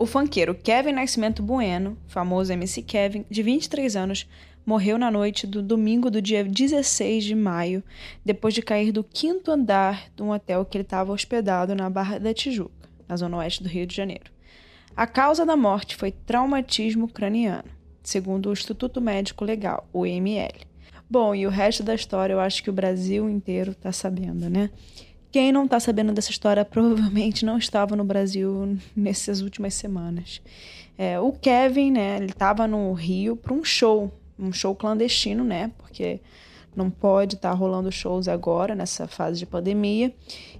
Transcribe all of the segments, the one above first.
O funkeiro Kevin Nascimento Bueno, famoso MC Kevin, de 23 anos, morreu na noite do domingo do dia 16 de maio, depois de cair do quinto andar de um hotel que ele estava hospedado na Barra da Tijuca, na zona oeste do Rio de Janeiro. A causa da morte foi traumatismo craniano, segundo o Instituto Médico Legal, o IML. Bom, e o resto da história eu acho que o Brasil inteiro está sabendo, né? Quem não está sabendo dessa história provavelmente não estava no Brasil nessas últimas semanas. É, o Kevin, né, ele estava no Rio para um show, um show clandestino, né, porque não pode estar tá rolando shows agora nessa fase de pandemia.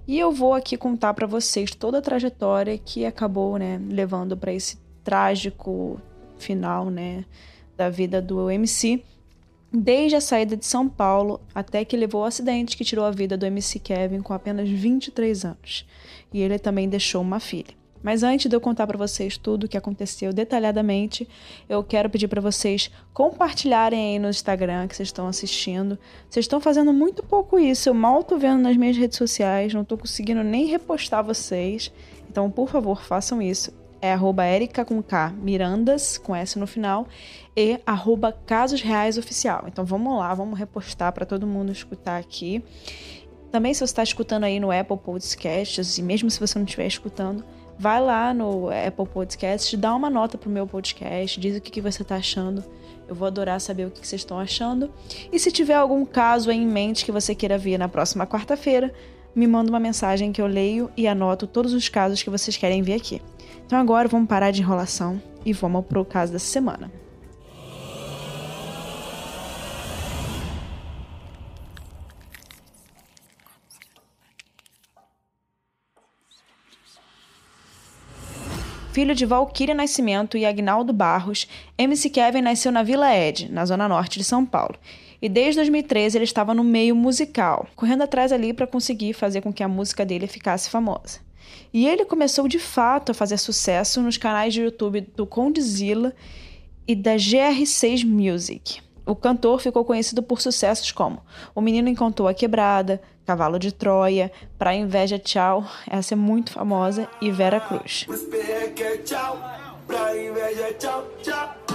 E eu vou aqui contar para vocês toda a trajetória que acabou, né, levando para esse trágico final, né, da vida do MC desde a saída de São Paulo até que levou ao acidente que tirou a vida do MC Kevin com apenas 23 anos. E ele também deixou uma filha. Mas antes de eu contar para vocês tudo o que aconteceu detalhadamente, eu quero pedir para vocês compartilharem aí no Instagram que vocês estão assistindo. Vocês estão fazendo muito pouco isso, eu mal tô vendo nas minhas redes sociais, não tô conseguindo nem repostar vocês. Então, por favor, façam isso é arroba Erica com K, Mirandas, com S no final, e arroba Casos Reais Oficial. Então vamos lá, vamos repostar para todo mundo escutar aqui. Também se você está escutando aí no Apple Podcasts, e mesmo se você não estiver escutando, vai lá no Apple Podcasts, dá uma nota pro meu podcast, diz o que, que você está achando. Eu vou adorar saber o que, vocês estão achando. E se tiver algum caso aí em mente que você queira ver na próxima quarta-feira, me manda uma mensagem que eu leio e anoto todos os casos que vocês querem ver aqui. Então agora vamos parar de enrolação e vamos pro caso dessa semana. Filho de Valquíria Nascimento e Agnaldo Barros, MC Kevin nasceu na Vila Ed, na zona norte de São Paulo. E desde 2013 ele estava no meio musical, correndo atrás ali para conseguir fazer com que a música dele ficasse famosa. E ele começou de fato a fazer sucesso nos canais de YouTube do Condzilla e da GR6 Music. O cantor ficou conhecido por sucessos como O Menino Encontrou a Quebrada, Cavalo de Troia, Pra Inveja Tchau, essa é muito famosa, e Vera Cruz. Pra inveja, tchau, tchau.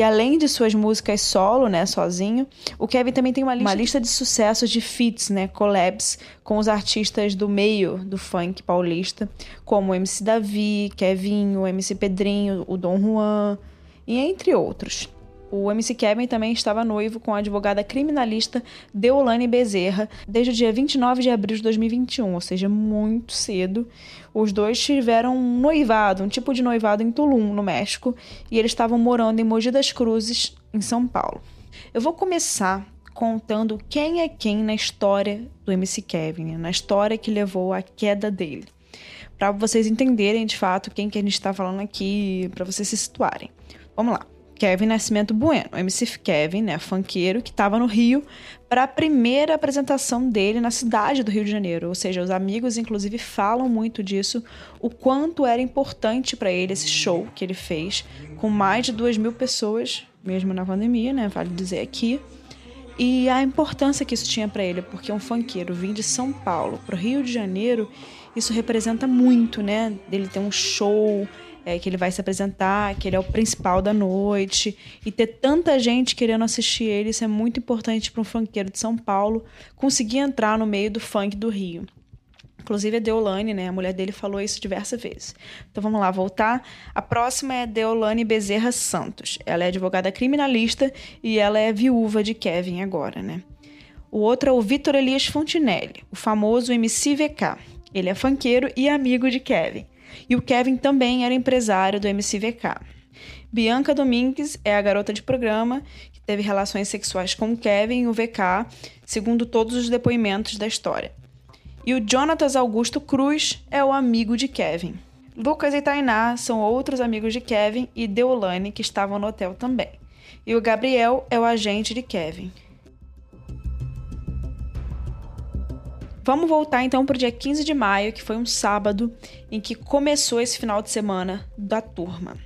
E além de suas músicas solo, né, sozinho, o Kevin também tem uma lista, uma lista de sucessos de feats, né, collabs com os artistas do meio do funk paulista, como o MC Davi, Kevin, o MC Pedrinho, o Dom Juan, e entre outros. O MC Kevin também estava noivo com a advogada criminalista Deolane Bezerra desde o dia 29 de abril de 2021, ou seja, muito cedo. Os dois tiveram um noivado, um tipo de noivado em Tulum, no México, e eles estavam morando em Mogi das Cruzes, em São Paulo. Eu vou começar contando quem é quem na história do MC Kevin, na história que levou à queda dele. Para vocês entenderem de fato quem que a gente está falando aqui, para vocês se situarem. Vamos lá. Kevin Nascimento Bueno, MC Kevin, né, funkeiro, que estava no Rio para a primeira apresentação dele na cidade do Rio de Janeiro. Ou seja, os amigos, inclusive, falam muito disso, o quanto era importante para ele esse show que ele fez, com mais de duas mil pessoas, mesmo na pandemia, né, vale dizer aqui. E a importância que isso tinha para ele, porque um funkeiro vir de São Paulo para o Rio de Janeiro, isso representa muito, né? Dele ter um show, é, que ele vai se apresentar, que ele é o principal da noite. E ter tanta gente querendo assistir ele, isso é muito importante para um funkeiro de São Paulo conseguir entrar no meio do funk do Rio. Inclusive a Deolane, né, a mulher dele falou isso diversas vezes. Então vamos lá, voltar. A próxima é Deolane Bezerra Santos. Ela é advogada criminalista e ela é viúva de Kevin agora, né? O outro é o Vitor Elias Fontinelli, o famoso MCVK. Ele é funkeiro e amigo de Kevin. E o Kevin também era empresário do MCVK. Bianca Domingues é a garota de programa que teve relações sexuais com o Kevin e o VK, segundo todos os depoimentos da história. E o Jonatas Augusto Cruz é o amigo de Kevin. Lucas e Tainá são outros amigos de Kevin e Deolane que estavam no hotel também. E o Gabriel é o agente de Kevin. Vamos voltar então para o dia 15 de maio, que foi um sábado em que começou esse final de semana da turma.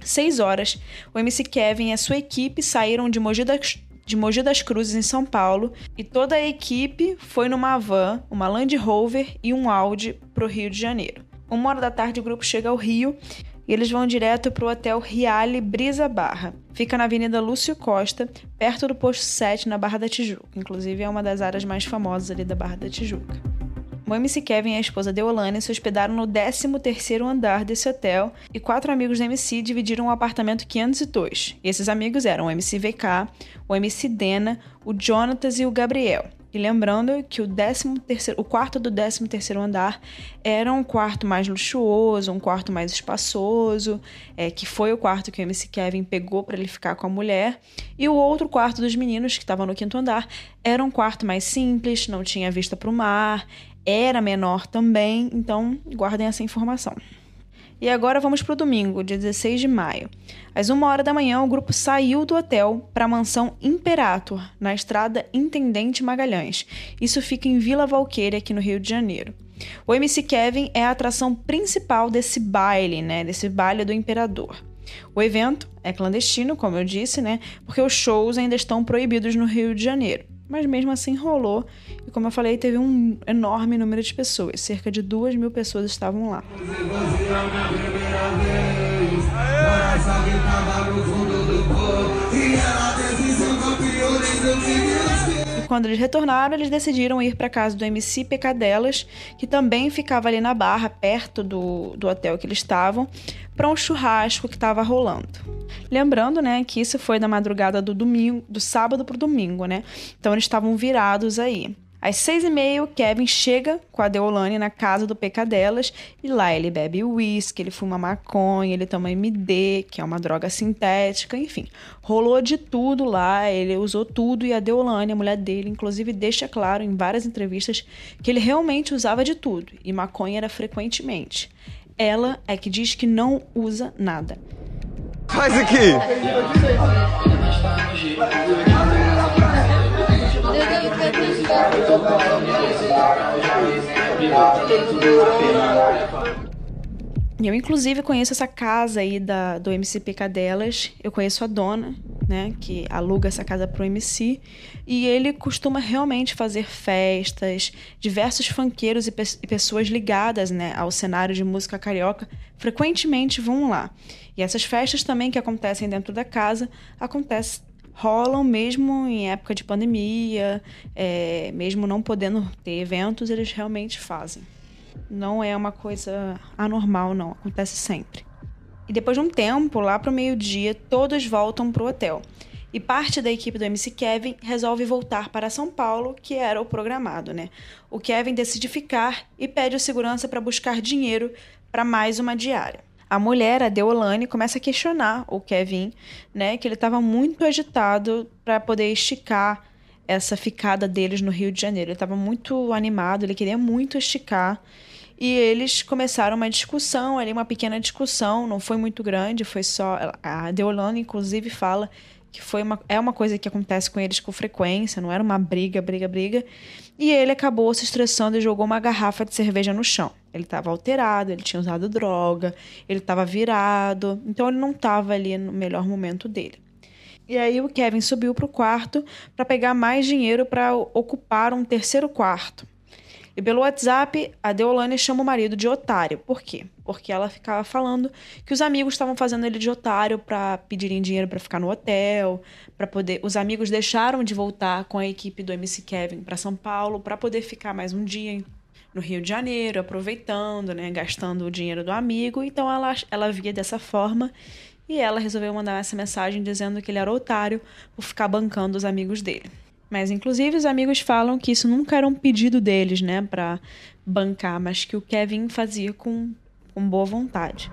Seis horas, o MC Kevin e a sua equipe saíram de Mogi das, de Mogi das Cruzes, em São Paulo, e toda a equipe foi numa van, uma Land Rover e um Audi para o Rio de Janeiro. Uma hora da tarde, o grupo chega ao Rio e eles vão direto para o hotel Riale Brisa Barra. Fica na Avenida Lúcio Costa, perto do posto 7, na Barra da Tijuca. Inclusive, é uma das áreas mais famosas ali da Barra da Tijuca. MC Kevin e a esposa Deolane se hospedaram no 13º andar desse hotel e quatro amigos do MC dividiram o apartamento 502. E esses amigos eram o MC VK, o MC Dena, o Jonatas e o Gabriel. E lembrando que o, 13 terceiro, o quarto do 13 terceiro andar era um quarto mais luxuoso, um quarto mais espaçoso, é, que foi o quarto que o MC Kevin pegou para ele ficar com a mulher. E o outro quarto dos meninos, que estava no quinto andar, era um quarto mais simples, não tinha vista para o mar, era menor também, então guardem essa informação. E agora vamos para o domingo, dia 16 de maio. Às uma hora da manhã, o grupo saiu do hotel para a mansão Imperator, na estrada Intendente Magalhães. Isso fica em Vila Valqueira, aqui no Rio de Janeiro. O MC Kevin é a atração principal desse baile, né? Desse baile do Imperador. O evento é clandestino, como eu disse, né? Porque os shows ainda estão proibidos no Rio de Janeiro. Mas mesmo assim rolou. E como eu falei, teve um enorme número de pessoas. Cerca de duas mil pessoas estavam lá. E quando eles retornaram, eles decidiram ir para casa do MC Pecadelas, que também ficava ali na Barra, perto do, do hotel que eles estavam, para um churrasco que estava rolando. Lembrando, né, que isso foi da madrugada do domingo, do sábado para o domingo, né? Então eles estavam virados aí. Às seis e meia, Kevin chega com a Deolane na casa do Pecadelas e lá ele bebe uísque, ele fuma maconha, ele toma MD, que é uma droga sintética, enfim. Rolou de tudo lá, ele usou tudo e a Deolane, a mulher dele, inclusive deixa claro em várias entrevistas que ele realmente usava de tudo e maconha era frequentemente. Ela é que diz que não usa nada. Faz aqui! Eu, inclusive, conheço essa casa aí da, do MC Picadelas. Eu conheço a dona, né, que aluga essa casa pro MC. E ele costuma realmente fazer festas. Diversos funkeiros e, pe e pessoas ligadas né, ao cenário de música carioca frequentemente vão lá. E essas festas também que acontecem dentro da casa acontecem rolam mesmo em época de pandemia, é, mesmo não podendo ter eventos, eles realmente fazem. Não é uma coisa anormal, não. Acontece sempre. E depois de um tempo, lá para o meio-dia, todos voltam para o hotel. E parte da equipe do MC Kevin resolve voltar para São Paulo, que era o programado, né? O Kevin decide ficar e pede o segurança para buscar dinheiro para mais uma diária. A mulher, a Deolane, começa a questionar o Kevin, né? Que ele estava muito agitado para poder esticar essa ficada deles no Rio de Janeiro. Ele estava muito animado, ele queria muito esticar. E eles começaram uma discussão, ali uma pequena discussão, não foi muito grande, foi só. A Deolane, inclusive, fala que foi uma, é uma coisa que acontece com eles com frequência, não era uma briga, briga, briga. E ele acabou se estressando e jogou uma garrafa de cerveja no chão. Ele estava alterado, ele tinha usado droga, ele estava virado, então ele não estava ali no melhor momento dele. E aí o Kevin subiu para o quarto para pegar mais dinheiro para ocupar um terceiro quarto. E pelo WhatsApp, a Deolane chama o marido de otário. Por quê? Porque ela ficava falando que os amigos estavam fazendo ele de otário para pedirem dinheiro para ficar no hotel, para poder. Os amigos deixaram de voltar com a equipe do MC Kevin para São Paulo para poder ficar mais um dia no Rio de Janeiro, aproveitando, né, gastando o dinheiro do amigo. Então ela, ela via dessa forma e ela resolveu mandar essa mensagem dizendo que ele era otário por ficar bancando os amigos dele. Mas, inclusive, os amigos falam que isso nunca era um pedido deles, né, para bancar, mas que o Kevin fazia com, com boa vontade.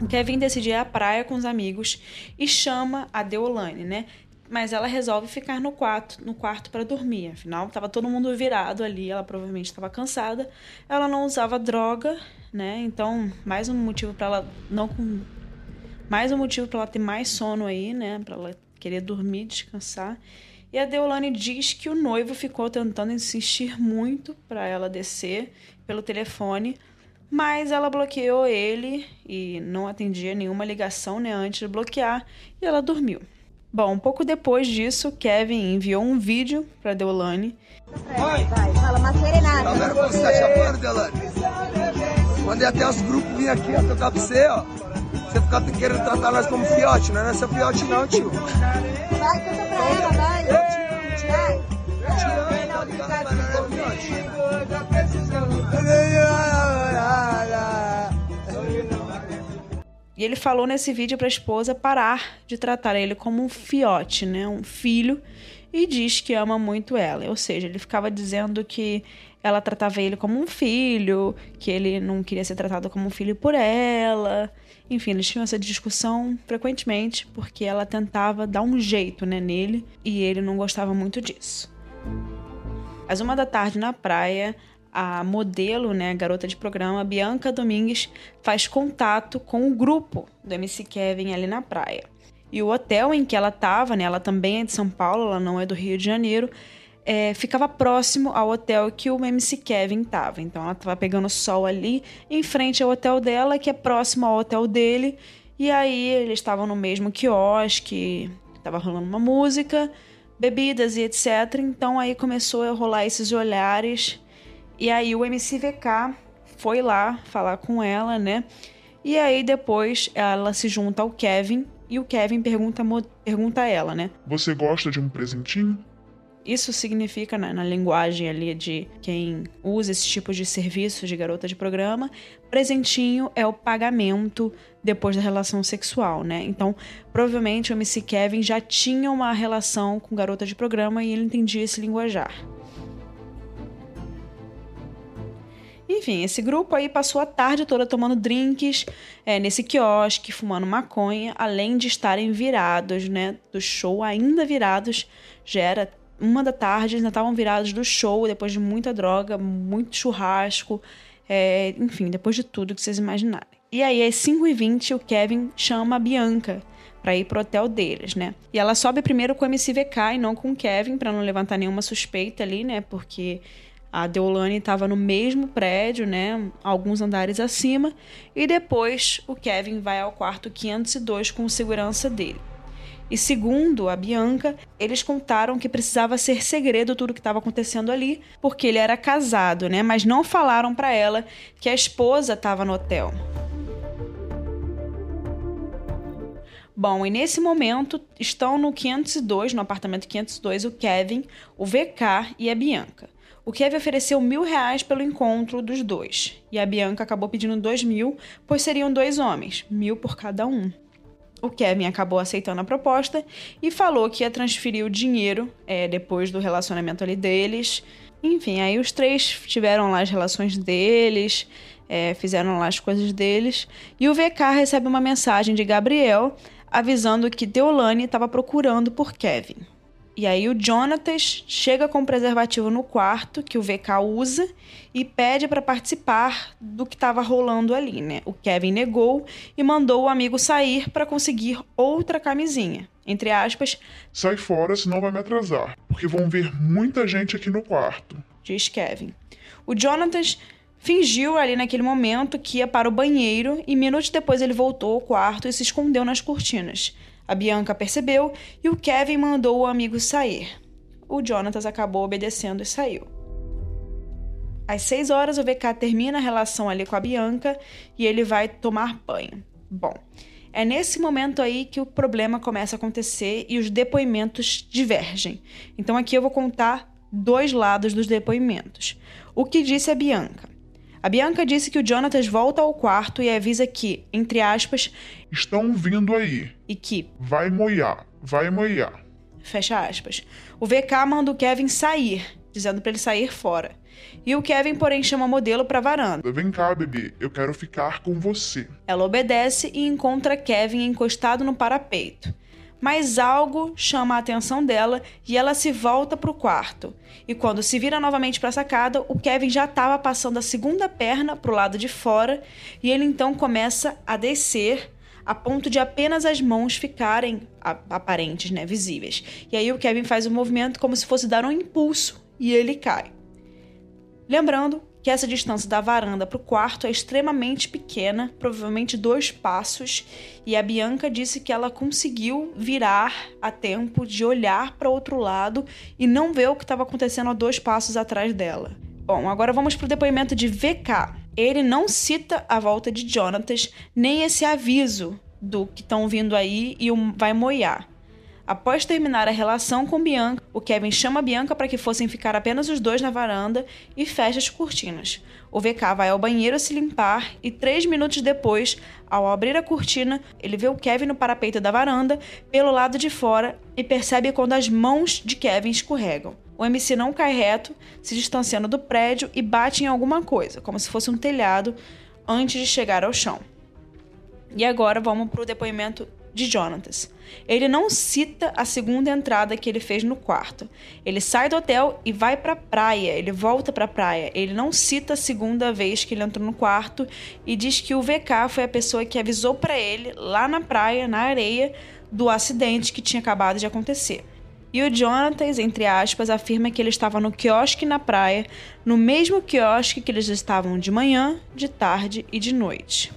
O Kevin decide ir à praia com os amigos e chama a Deolane, né? Mas ela resolve ficar no quarto, no quarto para dormir. Afinal, estava todo mundo virado ali, ela provavelmente estava cansada. Ela não usava droga, né? Então, mais um motivo para ela não mais um motivo para ela ter mais sono aí, né? Para ela querer dormir, descansar. E a Deolane diz que o noivo ficou tentando insistir muito para ela descer pelo telefone, mas ela bloqueou ele e não atendia nenhuma ligação né, antes de bloquear e ela dormiu. Bom, um pouco depois disso, Kevin enviou um vídeo para Deolane. Vai, vai, fala uma serenata. Tá vendo como você tá chapando, Deolane? Mandei até os grupos vir aqui, ó, tocar pra você, ó. Você ficar querendo tratar nós como fiote, não é seu fiote não, tio. Vai, canta pra ela, vai. Vai. E ele falou nesse vídeo para a esposa parar de tratar ele como um fiote, né, um filho, e diz que ama muito ela. Ou seja, ele ficava dizendo que ela tratava ele como um filho, que ele não queria ser tratado como um filho por ela. Enfim, eles tinham essa discussão frequentemente porque ela tentava dar um jeito né, nele e ele não gostava muito disso. Às uma da tarde na praia, a modelo, né, garota de programa, Bianca Domingues, faz contato com o grupo do MC Kevin ali na praia. E o hotel em que ela estava, né, ela também é de São Paulo, ela não é do Rio de Janeiro, é, ficava próximo ao hotel que o MC Kevin estava. Então ela estava pegando sol ali, em frente ao hotel dela, que é próximo ao hotel dele. E aí eles estavam no mesmo quiosque, estava rolando uma música, bebidas e etc. Então aí começou a rolar esses olhares e aí o MCVK foi lá falar com ela, né? E aí depois ela se junta ao Kevin e o Kevin pergunta, pergunta a ela, né? Você gosta de um presentinho? Isso significa, na, na, linguagem ali de quem usa esse tipo de serviço de garota de programa, presentinho é o pagamento depois da relação sexual, né? Então, provavelmente o MC Kevin já tinha uma relação com garota de programa e ele entendia esse linguajar. Enfim, esse grupo aí passou a tarde toda tomando drinks é, nesse quiosque, fumando maconha, além de estarem virados, né, do show, ainda virados, já era uma da tarde, ainda estavam virados do show, depois de muita droga, muito churrasco, é, enfim, depois de tudo que vocês imaginarem. E aí, às 5h20, o Kevin chama a Bianca para ir pro hotel deles, né? E ela sobe primeiro com o MCVK e não com o Kevin, para não levantar nenhuma suspeita ali, né? Porque a Deolane estava no mesmo prédio, né, alguns andares acima, e depois o Kevin vai ao quarto 502 com o segurança dele. E segundo a Bianca, eles contaram que precisava ser segredo tudo o que estava acontecendo ali, porque ele era casado, né? Mas não falaram para ela que a esposa estava no hotel. Bom, e nesse momento estão no 502, no apartamento 502, o Kevin, o VK e a Bianca. O Kevin ofereceu mil reais pelo encontro dos dois, e a Bianca acabou pedindo dois mil, pois seriam dois homens, mil por cada um. O Kevin acabou aceitando a proposta e falou que ia transferir o dinheiro é, depois do relacionamento ali deles. Enfim, aí os três tiveram lá as relações deles, é, fizeram lá as coisas deles. E o VK recebe uma mensagem de Gabriel avisando que Deolane estava procurando por Kevin. E aí o Jonatas chega com o preservativo no quarto que o VK usa e pede para participar do que estava rolando ali, né? O Kevin negou e mandou o amigo sair para conseguir outra camisinha. Entre aspas, sai fora, senão vai me atrasar, porque vão ver muita gente aqui no quarto. Diz Kevin. O Jonatas fingiu ali naquele momento que ia para o banheiro e minutos depois ele voltou ao quarto e se escondeu nas cortinas. A Bianca percebeu e o Kevin mandou o amigo sair. O Jonatas acabou obedecendo e saiu. Às seis horas, o VK termina a relação ali com a Bianca e ele vai tomar banho. Bom, é nesse momento aí que o problema começa a acontecer e os depoimentos divergem. Então aqui eu vou contar dois lados dos depoimentos. O que disse a Bianca? A Bianca disse que o Jonatas volta ao quarto e avisa que, entre aspas, estão vindo aí. E que vai moiar, vai moiar. Fecha aspas. O VK manda o Kevin sair, dizendo para ele sair fora. E o Kevin, porém, chama a modelo pra varanda. Vem cá, bebê, eu quero ficar com você. Ela obedece e encontra Kevin encostado no parapeito mas algo chama a atenção dela e ela se volta para o quarto. E quando se vira novamente para a sacada, o Kevin já estava passando a segunda perna para o lado de fora e ele então começa a descer a ponto de apenas as mãos ficarem aparentes, né, visíveis. E aí o Kevin faz um movimento como se fosse dar um impulso e ele cai. Lembrando que essa distância da varanda para o quarto é extremamente pequena, provavelmente dois passos, e a Bianca disse que ela conseguiu virar a tempo de olhar para outro lado e não ver o que estava acontecendo a dois passos atrás dela. Bom, agora vamos para o depoimento de VK. Ele não cita a volta de Jonatas, nem esse aviso do que estão vindo aí e vai moiar. Após terminar a relação com Bianca, o Kevin chama Bianca para que fossem ficar apenas os dois na varanda e fecha as cortinas. O VK vai ao banheiro se limpar e três minutos depois, ao abrir a cortina, ele vê o Kevin no parapeito da varanda pelo lado de fora e percebe quando as mãos de Kevin escorregam. O MC não cai reto, se distanciando do prédio e bate em alguma coisa, como se fosse um telhado, antes de chegar ao chão. E agora vamos para o depoimento de Jonatas. Ele não cita a segunda entrada que ele fez no quarto. Ele sai do hotel e vai para a praia. Ele volta para a praia. Ele não cita a segunda vez que ele entrou no quarto e diz que o VK foi a pessoa que avisou para ele lá na praia, na areia, do acidente que tinha acabado de acontecer. E o Jonatas, entre aspas, afirma que ele estava no quiosque na praia, no mesmo quiosque que eles estavam de manhã, de tarde e de noite.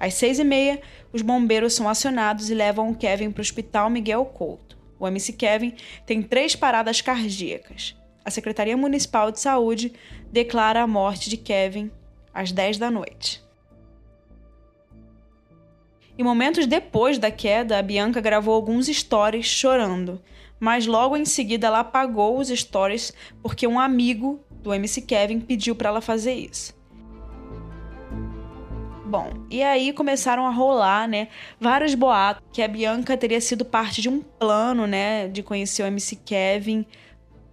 Às seis e meia, os bombeiros são acionados e levam o Kevin para o Hospital Miguel Couto. O MC Kevin tem três paradas cardíacas. A Secretaria Municipal de Saúde declara a morte de Kevin às 10 da noite. E momentos depois da queda, a Bianca gravou alguns stories chorando, mas logo em seguida ela apagou os stories porque um amigo do MC Kevin pediu para ela fazer isso. Bom, e aí começaram a rolar, né, vários boatos que a Bianca teria sido parte de um plano, né, de conhecer o MC Kevin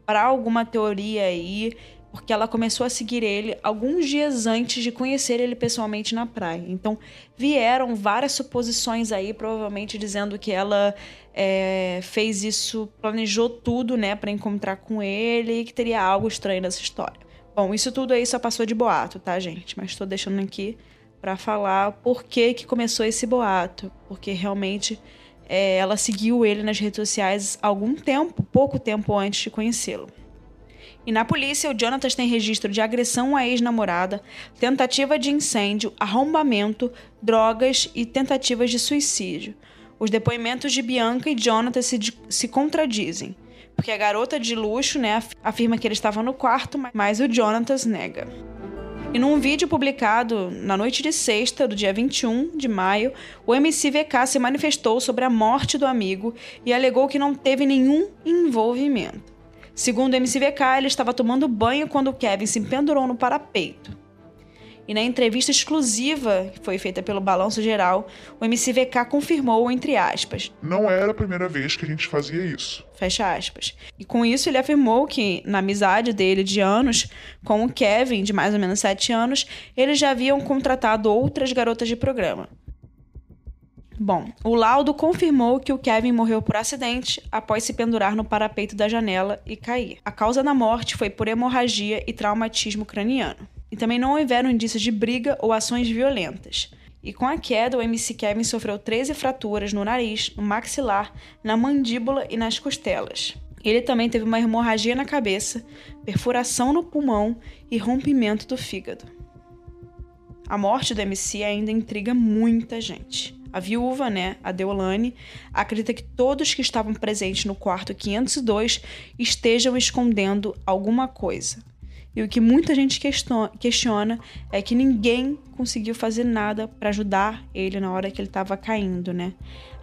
para alguma teoria aí, porque ela começou a seguir ele alguns dias antes de conhecer ele pessoalmente na praia. Então vieram várias suposições aí, provavelmente dizendo que ela é, fez isso, planejou tudo, né, para encontrar com ele e que teria algo estranho nessa história. Bom, isso tudo aí só passou de boato, tá, gente? Mas estou deixando aqui para falar por que, que começou esse boato, porque realmente é, ela seguiu ele nas redes sociais algum tempo, pouco tempo antes de conhecê-lo. E na polícia, o Jonatas tem registro de agressão à ex-namorada, tentativa de incêndio, arrombamento, drogas e tentativas de suicídio. Os depoimentos de Bianca e Jonatas se, se contradizem, porque a garota de luxo né, afirma que ele estava no quarto, mas o Jonatas nega. E num vídeo publicado na noite de sexta, do dia 21 de maio, o MCVK se manifestou sobre a morte do amigo e alegou que não teve nenhum envolvimento. Segundo o MCVK, ele estava tomando banho quando Kevin se pendurou no parapeito. E na entrevista exclusiva que foi feita pelo Balanço Geral, o MCVK confirmou, entre aspas, Não era a primeira vez que a gente fazia isso. Fecha aspas. E com isso ele afirmou que, na amizade dele de anos com o Kevin, de mais ou menos sete anos, eles já haviam contratado outras garotas de programa. Bom, o laudo confirmou que o Kevin morreu por acidente após se pendurar no parapeito da janela e cair. A causa da morte foi por hemorragia e traumatismo craniano e também não houveram indícios de briga ou ações violentas. E com a queda, o MC Kevin sofreu 13 fraturas no nariz, no maxilar, na mandíbula e nas costelas. Ele também teve uma hemorragia na cabeça, perfuração no pulmão e rompimento do fígado. A morte do MC ainda intriga muita gente. A viúva, né, a Deolane, acredita que todos que estavam presentes no quarto 502 estejam escondendo alguma coisa, e o que muita gente questiona é que ninguém conseguiu fazer nada para ajudar ele na hora que ele estava caindo, né?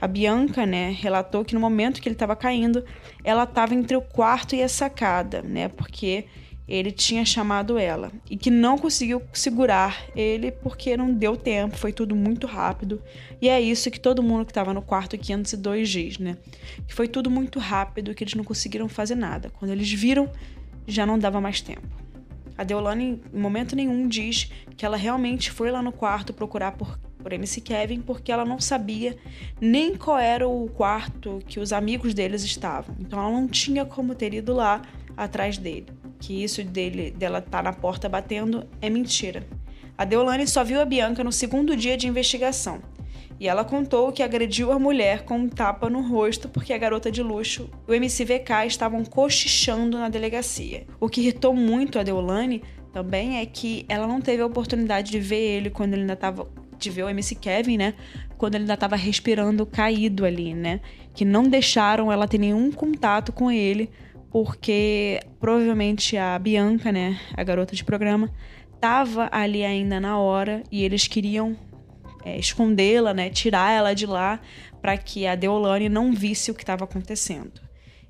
A Bianca, né, relatou que no momento que ele estava caindo, ela estava entre o quarto e a sacada, né? Porque ele tinha chamado ela e que não conseguiu segurar ele porque não deu tempo, foi tudo muito rápido. E é isso que todo mundo que estava no quarto 502 diz, né? Que foi tudo muito rápido, que eles não conseguiram fazer nada. Quando eles viram, já não dava mais tempo. A Deolane, em momento nenhum, diz que ela realmente foi lá no quarto procurar por, por MC Kevin porque ela não sabia nem qual era o quarto que os amigos deles estavam. Então ela não tinha como ter ido lá atrás dele. Que isso dele, dela estar tá na porta batendo é mentira. A Deolane só viu a Bianca no segundo dia de investigação e ela contou que agrediu a mulher com um tapa no rosto porque a garota de luxo e o MCVK estavam cochichando na delegacia. O que irritou muito a Deolane também é que ela não teve a oportunidade de ver ele quando ele ainda estava de ver o MC Kevin, né? Quando ele ainda estava respirando caído ali, né? Que não deixaram ela ter nenhum contato com ele, porque provavelmente a Bianca, né, a garota de programa, estava ali ainda na hora e eles queriam é, escondê-la, né, tirar ela de lá para que a Deolane não visse o que estava acontecendo.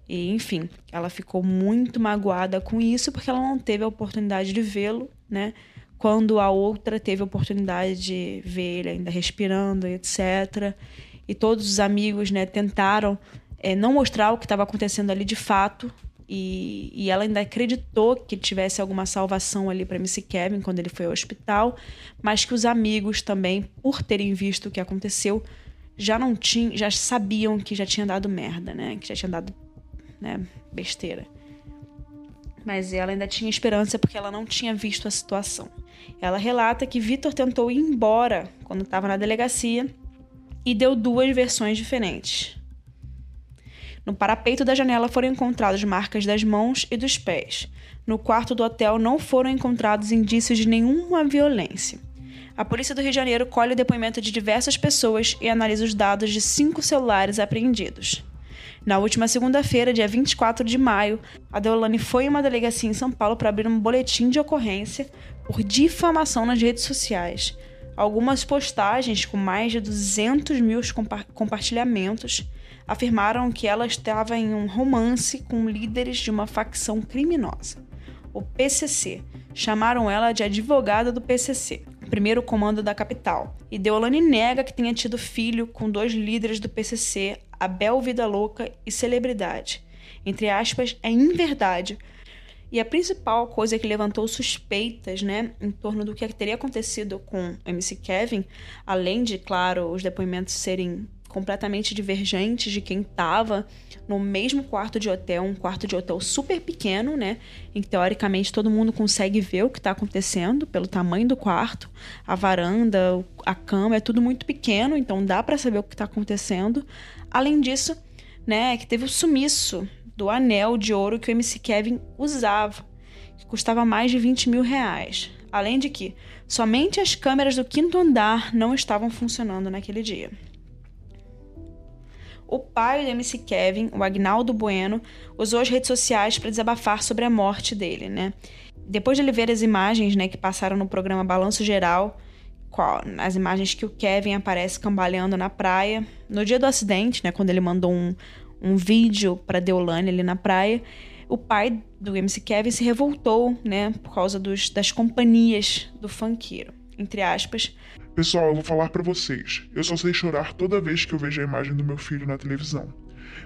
E, enfim, ela ficou muito magoada com isso porque ela não teve a oportunidade de vê-lo, né? Quando a outra teve a oportunidade de ver ele ainda respirando, etc. E todos os amigos, né, tentaram é, não mostrar o que estava acontecendo ali de fato. E, e, ela ainda acreditou que tivesse alguma salvação ali para Missy Kevin quando ele foi ao hospital, mas que os amigos também, por terem visto o que aconteceu, já não tinham, já sabiam que já tinha dado merda, né? Que já tinha dado né, besteira. Mas ela ainda tinha esperança porque ela não tinha visto a situação. Ela relata que Vitor tentou ir embora quando estava na delegacia e deu duas versões diferentes. No parapeito da janela foram encontradas marcas das mãos e dos pés. No quarto do hotel não foram encontrados indícios de nenhuma violência. A polícia do Rio de Janeiro colhe o depoimento de diversas pessoas e analisa os dados de cinco celulares apreendidos. Na última segunda-feira, dia 24 de maio, a Deolane foi em uma delegacia em São Paulo para abrir um boletim de ocorrência por difamação nas redes sociais. Algumas postagens com mais de 200 mil compa compartilhamentos afirmaram que ela estava em um romance com líderes de uma facção criminosa, o PCC. Chamaram ela de advogada do PCC, primeiro comando da capital. E Deolane nega que tenha tido filho com dois líderes do PCC Abel Vida Louca e celebridade. Entre aspas, é inverdade. E a principal coisa que levantou suspeitas, né, em torno do que teria acontecido com o MC Kevin, além de, claro, os depoimentos serem completamente divergentes de quem estava no mesmo quarto de hotel, um quarto de hotel super pequeno, né? Em que teoricamente todo mundo consegue ver o que está acontecendo pelo tamanho do quarto, a varanda, a cama, é tudo muito pequeno, então dá para saber o que está acontecendo. Além disso, né, que teve o sumiço do anel de ouro que o MC Kevin usava, que custava mais de 20 mil reais. Além de que somente as câmeras do quinto andar não estavam funcionando naquele dia. O pai do MC Kevin, o Agnaldo Bueno, usou as redes sociais para desabafar sobre a morte dele, né? Depois de ele ver as imagens, né, que passaram no programa Balanço Geral, as imagens que o Kevin aparece cambaleando na praia. No dia do acidente, né, quando ele mandou um, um vídeo para Deolane ali na praia, o pai do MC Kevin se revoltou, né, por causa dos, das companhias do funkeiro, entre aspas. Pessoal, eu vou falar para vocês. Eu só sei chorar toda vez que eu vejo a imagem do meu filho na televisão.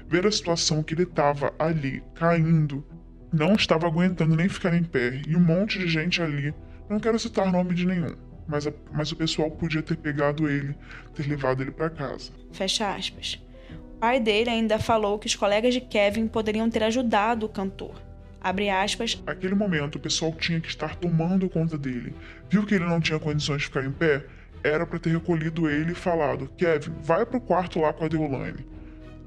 Ver a situação que ele tava ali, caindo, não estava aguentando nem ficar em pé, e um monte de gente ali, não quero citar nome de nenhum mas, a, mas o pessoal podia ter pegado ele, ter levado ele para casa. Fecha aspas. O pai dele ainda falou que os colegas de Kevin poderiam ter ajudado o cantor. Abre aspas. Naquele momento, o pessoal tinha que estar tomando conta dele. Viu que ele não tinha condições de ficar em pé? Era para ter recolhido ele e falado: Kevin, vai pro quarto lá com a Deolane.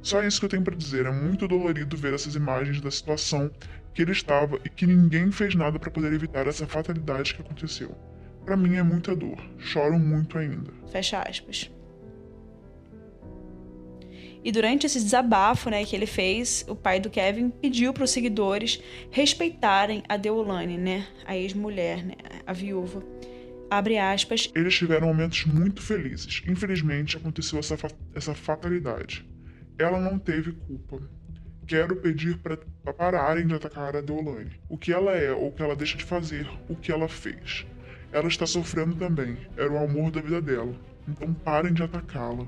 Só isso que eu tenho para dizer. É muito dolorido ver essas imagens da situação que ele estava e que ninguém fez nada para poder evitar essa fatalidade que aconteceu. Para mim é muita dor. Choro muito ainda. Fecha aspas. E durante esse desabafo né, que ele fez, o pai do Kevin pediu para os seguidores respeitarem a Deolane, né, a ex-mulher, né, a viúva. Abre aspas. Eles tiveram momentos muito felizes. Infelizmente, aconteceu essa, fa essa fatalidade. Ela não teve culpa. Quero pedir para pararem de atacar a Deolane. O que ela é ou o que ela deixa de fazer, o que ela fez. Ela está sofrendo também. Era o amor da vida dela. Então parem de atacá-la.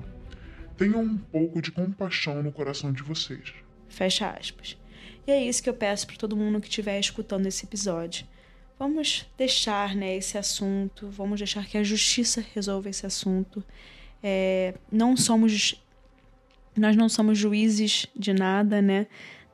Tenham um pouco de compaixão no coração de vocês. Fecha aspas. E é isso que eu peço para todo mundo que estiver escutando esse episódio. Vamos deixar né, esse assunto, vamos deixar que a justiça resolva esse assunto. É, não somos. Nós não somos juízes de nada, né?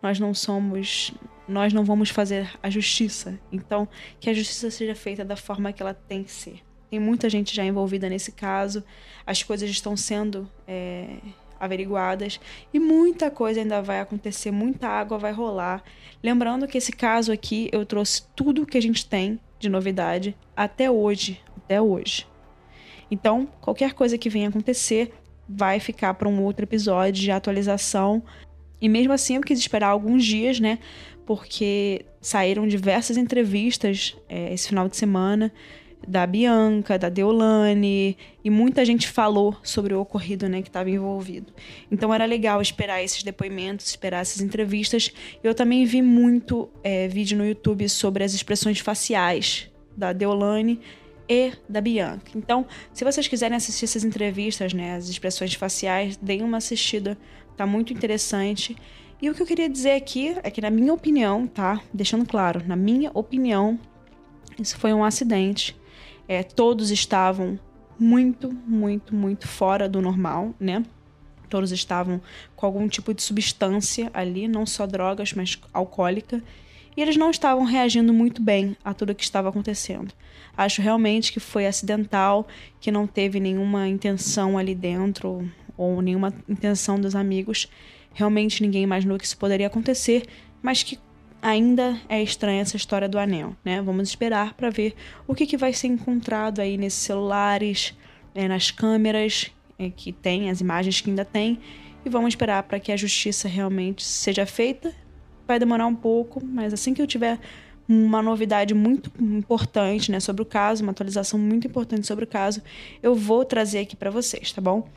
Nós não somos nós não vamos fazer a justiça. Então, que a justiça seja feita da forma que ela tem que ser. Tem muita gente já envolvida nesse caso, as coisas estão sendo é, averiguadas e muita coisa ainda vai acontecer, muita água vai rolar. Lembrando que esse caso aqui eu trouxe tudo que a gente tem de novidade até hoje, até hoje. Então, qualquer coisa que venha acontecer vai ficar para um outro episódio de atualização. E mesmo assim, eu quis esperar alguns dias, né? Porque saíram diversas entrevistas é, esse final de semana da Bianca, da Deolane, e muita gente falou sobre o ocorrido, né, que estava envolvido. Então era legal esperar esses depoimentos, esperar essas entrevistas. Eu também vi muito é, vídeo no YouTube sobre as expressões faciais da Deolane e da Bianca. Então, se vocês quiserem assistir essas entrevistas, né, as expressões faciais, deem uma assistida, tá muito interessante. E o que eu queria dizer aqui é que, na minha opinião, tá? Deixando claro, na minha opinião, isso foi um acidente. É, todos estavam muito, muito, muito fora do normal, né? Todos estavam com algum tipo de substância ali, não só drogas, mas alcoólica. E eles não estavam reagindo muito bem a tudo que estava acontecendo. Acho realmente que foi acidental, que não teve nenhuma intenção ali dentro ou nenhuma intenção dos amigos. Realmente ninguém imaginou que isso poderia acontecer, mas que ainda é estranha essa história do anel, né? Vamos esperar para ver o que, que vai ser encontrado aí nesses celulares, é, nas câmeras é, que tem, as imagens que ainda tem, e vamos esperar para que a justiça realmente seja feita. Vai demorar um pouco, mas assim que eu tiver uma novidade muito importante né, sobre o caso, uma atualização muito importante sobre o caso, eu vou trazer aqui para vocês, tá bom?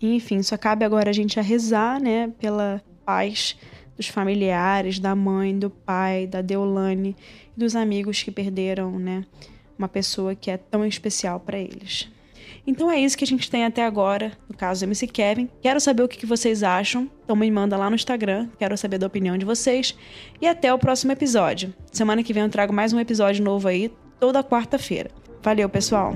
Enfim, só cabe agora a gente a rezar, né, pela paz dos familiares, da mãe, do pai, da Deolane e dos amigos que perderam, né, uma pessoa que é tão especial para eles. Então é isso que a gente tem até agora, no caso MC Kevin. Quero saber o que vocês acham, então me manda lá no Instagram, quero saber da opinião de vocês. E até o próximo episódio. Semana que vem eu trago mais um episódio novo aí, toda quarta-feira. Valeu, pessoal!